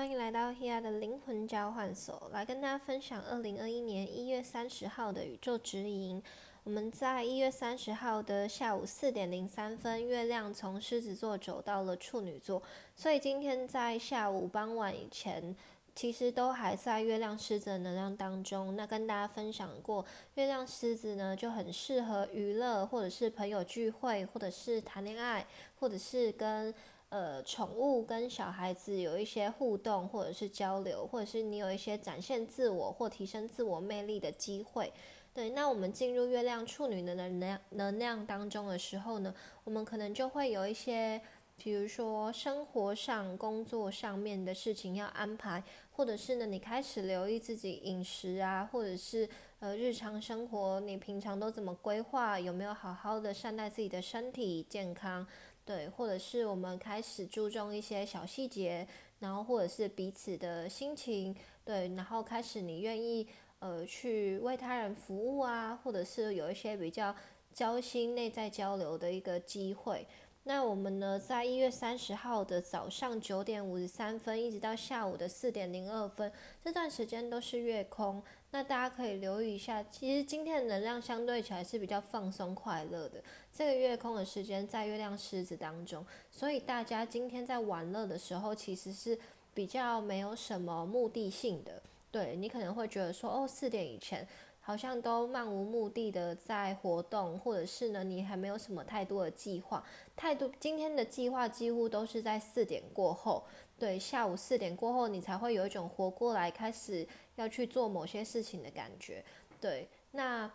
欢迎来到 Hea 的灵魂交换所，来跟大家分享二零二一年一月三十号的宇宙指引。我们在一月三十号的下午四点零三分，月亮从狮子座走到了处女座，所以今天在下午傍晚以前，其实都还在月亮狮子的能量当中。那跟大家分享过，月亮狮子呢就很适合娱乐，或者是朋友聚会，或者是谈恋爱，或者是跟。呃，宠物跟小孩子有一些互动，或者是交流，或者是你有一些展现自我或提升自我魅力的机会。对，那我们进入月亮处女的能量能量当中的时候呢，我们可能就会有一些，比如说生活上、工作上面的事情要安排，或者是呢，你开始留意自己饮食啊，或者是呃日常生活，你平常都怎么规划，有没有好好的善待自己的身体健康。对，或者是我们开始注重一些小细节，然后或者是彼此的心情，对，然后开始你愿意呃去为他人服务啊，或者是有一些比较交心、内在交流的一个机会。那我们呢，在一月三十号的早上九点五十三分，一直到下午的四点零二分，这段时间都是月空。那大家可以留意一下，其实今天的能量相对起来是比较放松快乐的。这个月空的时间在月亮狮子当中，所以大家今天在玩乐的时候，其实是比较没有什么目的性的。对你可能会觉得说，哦，四点以前。好像都漫无目的的在活动，或者是呢，你还没有什么太多的计划，太多今天的计划几乎都是在四点过后，对，下午四点过后，你才会有一种活过来，开始要去做某些事情的感觉，对，那。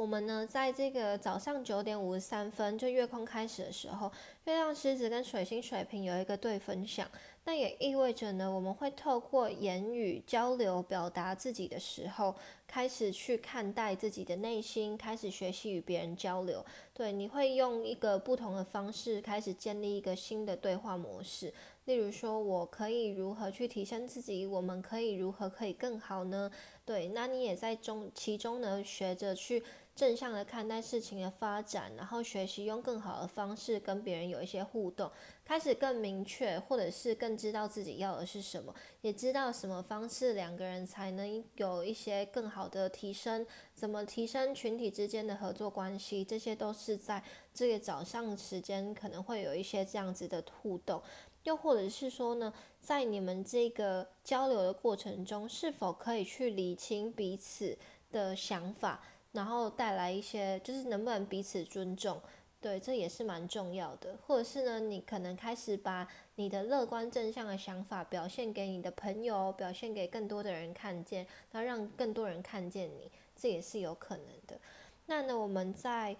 我们呢，在这个早上九点五十三分，就月空开始的时候，月亮狮子跟水星水瓶有一个对分享，那也意味着呢，我们会透过言语交流表达自己的时候，开始去看待自己的内心，开始学习与别人交流。对，你会用一个不同的方式开始建立一个新的对话模式。例如说，我可以如何去提升自己？我们可以如何可以更好呢？对，那你也在中其中呢，学着去。正向的看待事情的发展，然后学习用更好的方式跟别人有一些互动，开始更明确，或者是更知道自己要的是什么，也知道什么方式两个人才能有一些更好的提升，怎么提升群体之间的合作关系，这些都是在这个早上时间可能会有一些这样子的互动，又或者是说呢，在你们这个交流的过程中，是否可以去理清彼此的想法？然后带来一些，就是能不能彼此尊重，对，这也是蛮重要的。或者是呢，你可能开始把你的乐观正向的想法表现给你的朋友，表现给更多的人看见，然后让更多人看见你，这也是有可能的。那呢，我们在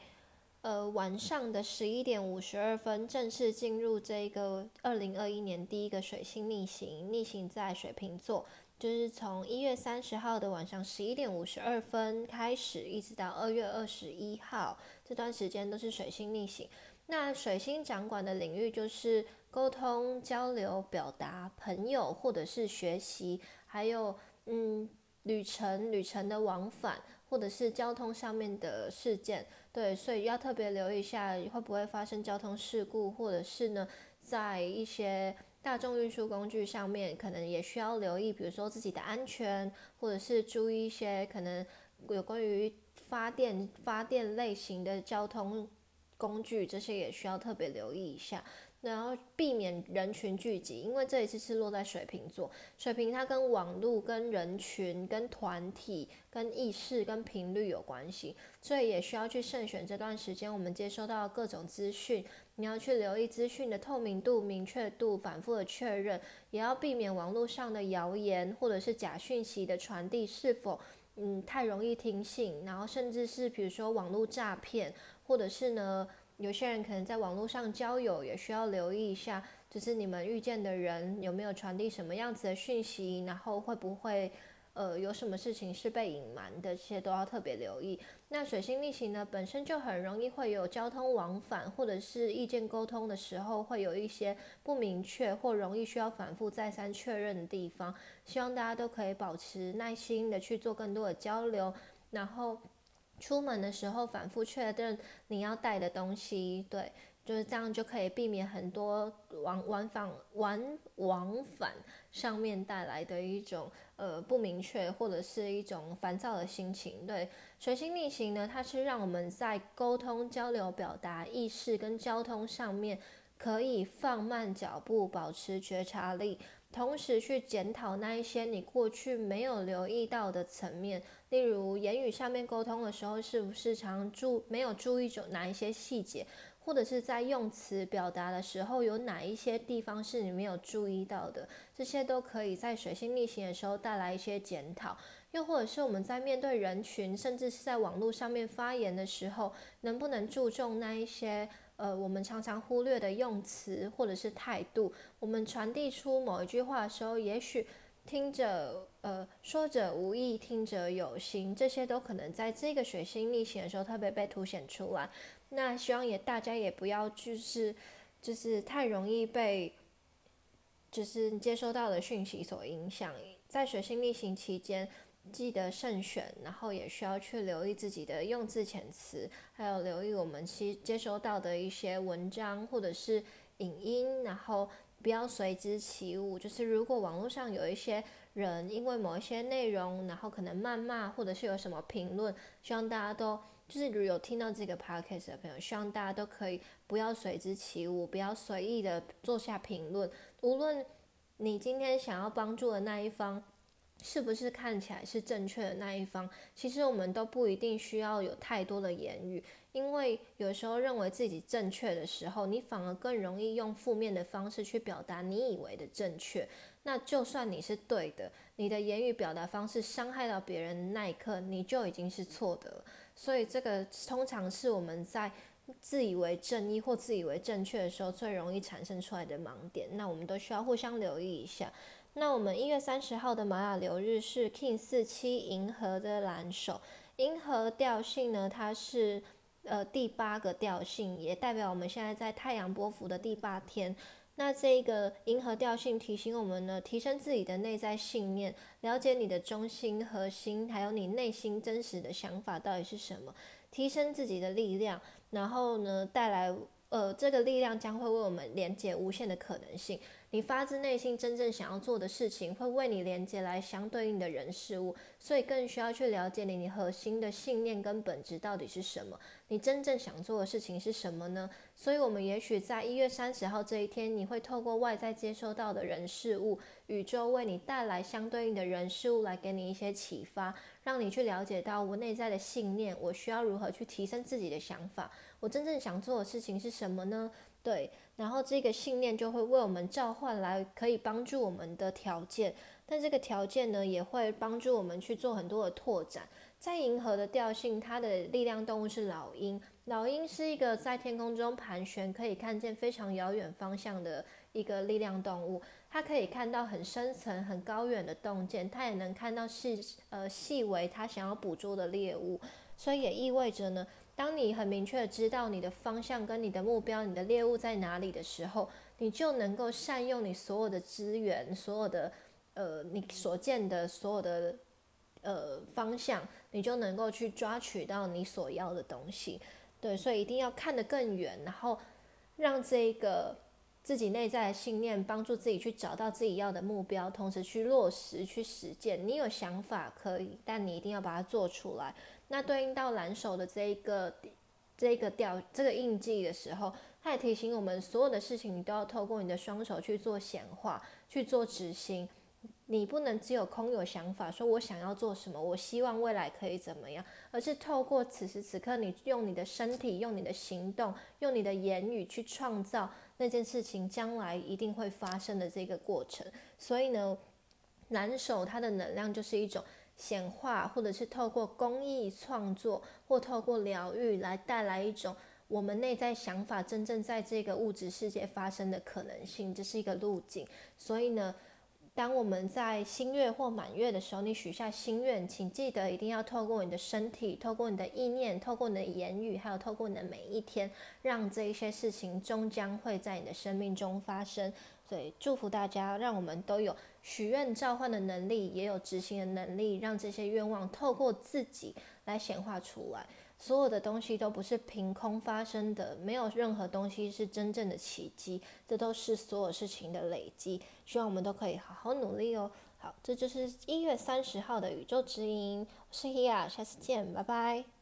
呃晚上的十一点五十二分正式进入这个二零二一年第一个水星逆行，逆行在水瓶座。就是从一月三十号的晚上十一点五十二分开始，一直到二月二十一号这段时间都是水星逆行。那水星掌管的领域就是沟通、交流、表达、朋友或者是学习，还有嗯旅程、旅程的往返，或者是交通上面的事件。对，所以要特别留意一下会不会发生交通事故，或者是呢在一些。大众运输工具上面可能也需要留意，比如说自己的安全，或者是注意一些可能有关于发电发电类型的交通工具，这些也需要特别留意一下。然后避免人群聚集，因为这一次是落在水瓶座，水瓶它跟网络、跟人群、跟团体、跟意识、跟频率有关系，所以也需要去慎选这段时间我们接收到各种资讯，你要去留意资讯的透明度、明确度，反复的确认，也要避免网络上的谣言或者是假讯息的传递是否嗯太容易听信，然后甚至是比如说网络诈骗，或者是呢。有些人可能在网络上交友，也需要留意一下，就是你们遇见的人有没有传递什么样子的讯息，然后会不会，呃，有什么事情是被隐瞒的，这些都要特别留意。那水星逆行呢，本身就很容易会有交通往返或者是意见沟通的时候，会有一些不明确或容易需要反复再三确认的地方。希望大家都可以保持耐心的去做更多的交流，然后。出门的时候反复确认你要带的东西，对，就是这样就可以避免很多往往返往往返上面带来的一种呃不明确或者是一种烦躁的心情。对，水星逆行呢，它是让我们在沟通、交流、表达、意识跟交通上面可以放慢脚步，保持觉察力。同时去检讨那一些你过去没有留意到的层面，例如言语上面沟通的时候，是不是常注没有注意种哪一些细节，或者是在用词表达的时候，有哪一些地方是你没有注意到的，这些都可以在水星逆行的时候带来一些检讨。又或者是我们在面对人群，甚至是在网络上面发言的时候，能不能注重那一些？呃，我们常常忽略的用词或者是态度，我们传递出某一句话的时候，也许听着呃说者无意，听者有心，这些都可能在这个水星逆行的时候特别被凸显出来。那希望也大家也不要就是就是太容易被就是接收到的讯息所影响，在水星逆行期间。记得慎选，然后也需要去留意自己的用字遣词，还有留意我们其接收到的一些文章或者是影音，然后不要随之起舞。就是如果网络上有一些人因为某一些内容，然后可能谩骂或者是有什么评论，希望大家都就是如有听到这个 podcast 的朋友，希望大家都可以不要随之起舞，不要随意的做下评论。无论你今天想要帮助的那一方。是不是看起来是正确的那一方？其实我们都不一定需要有太多的言语，因为有时候认为自己正确的时候，你反而更容易用负面的方式去表达你以为的正确。那就算你是对的，你的言语表达方式伤害到别人那一刻，你就已经是错的了。所以这个通常是我们在自以为正义或自以为正确的时候最容易产生出来的盲点。那我们都需要互相留意一下。那我们一月三十号的玛雅流日是 King 四七银河的蓝手，银河调性呢，它是呃第八个调性，也代表我们现在在太阳波幅的第八天。那这个银河调性提醒我们呢，提升自己的内在信念，了解你的中心核心，还有你内心真实的想法到底是什么，提升自己的力量，然后呢带来呃这个力量将会为我们连接无限的可能性。你发自内心真正想要做的事情，会为你连接来相对应的人事物，所以更需要去了解你你核心的信念跟本质到底是什么。你真正想做的事情是什么呢？所以，我们也许在一月三十号这一天，你会透过外在接收到的人事物，宇宙为你带来相对应的人事物，来给你一些启发，让你去了解到我内在的信念，我需要如何去提升自己的想法，我真正想做的事情是什么呢？对。然后这个信念就会为我们召唤来可以帮助我们的条件，但这个条件呢也会帮助我们去做很多的拓展。在银河的调性，它的力量动物是老鹰。老鹰是一个在天空中盘旋，可以看见非常遥远方向的一个力量动物。它可以看到很深层、很高远的洞见，它也能看到细呃细微它想要捕捉的猎物。所以也意味着呢。当你很明确的知道你的方向跟你的目标、你的猎物在哪里的时候，你就能够善用你所有的资源、所有的呃你所见的所有的呃方向，你就能够去抓取到你所要的东西。对，所以一定要看得更远，然后让这个自己内在的信念帮助自己去找到自己要的目标，同时去落实、去实践。你有想法可以，但你一定要把它做出来。那对应到蓝手的这一个这个调这个印记的时候，它也提醒我们，所有的事情你都要透过你的双手去做显化，去做执行。你不能只有空有想法，说我想要做什么，我希望未来可以怎么样，而是透过此时此刻，你用你的身体、用你的行动、用你的言语去创造那件事情将来一定会发生的这个过程。所以呢，蓝手它的能量就是一种。显化，或者是透过公益创作，或透过疗愈来带来一种我们内在想法真正在这个物质世界发生的可能性，这是一个路径。所以呢，当我们在新月或满月的时候，你许下心愿，请记得一定要透过你的身体，透过你的意念，透过你的言语，还有透过你的每一天，让这一些事情终将会在你的生命中发生。所以祝福大家，让我们都有。许愿召唤的能力，也有执行的能力，让这些愿望透过自己来显化出来。所有的东西都不是凭空发生的，没有任何东西是真正的奇迹，这都是所有事情的累积。希望我们都可以好好努力哦。好，这就是一月三十号的宇宙之音，我是 Hia，下次见，拜拜。